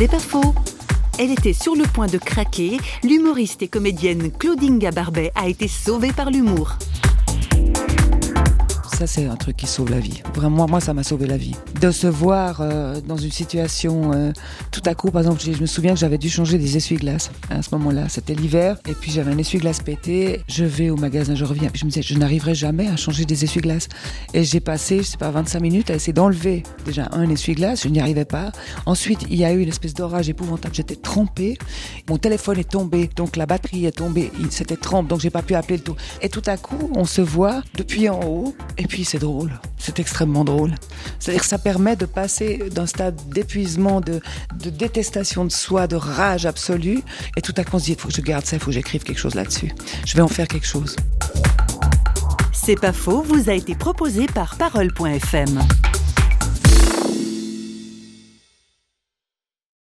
C'est pas faux. Elle était sur le point de craquer. L'humoriste et comédienne Claudinga Barbet a été sauvée par l'humour ça c'est un truc qui sauve la vie. Vraiment, moi ça m'a sauvé la vie. De se voir euh, dans une situation euh, tout à coup, par exemple, je me souviens que j'avais dû changer des essuie-glaces à ce moment-là. C'était l'hiver et puis j'avais un essuie-glace pété. Je vais au magasin, je reviens. Je me disais, je n'arriverai jamais à changer des essuie-glaces. Et j'ai passé, je sais pas, 25 minutes à essayer d'enlever déjà un essuie-glace. Je n'y arrivais pas. Ensuite, il y a eu une espèce d'orage épouvantable. J'étais trempée. Mon téléphone est tombé, donc la batterie est tombée. C'était trempe, donc j'ai pas pu appeler le tout. Et tout à coup, on se voit depuis en haut. Puis c'est drôle, c'est extrêmement drôle. C'est-à-dire que ça permet de passer d'un stade d'épuisement, de, de, détestation de soi, de rage absolue, et tout à coup on se dit, il faut que je garde ça, il faut que j'écrive quelque chose là-dessus. Je vais en faire quelque chose. C'est pas faux, vous a été proposé par parole.fm.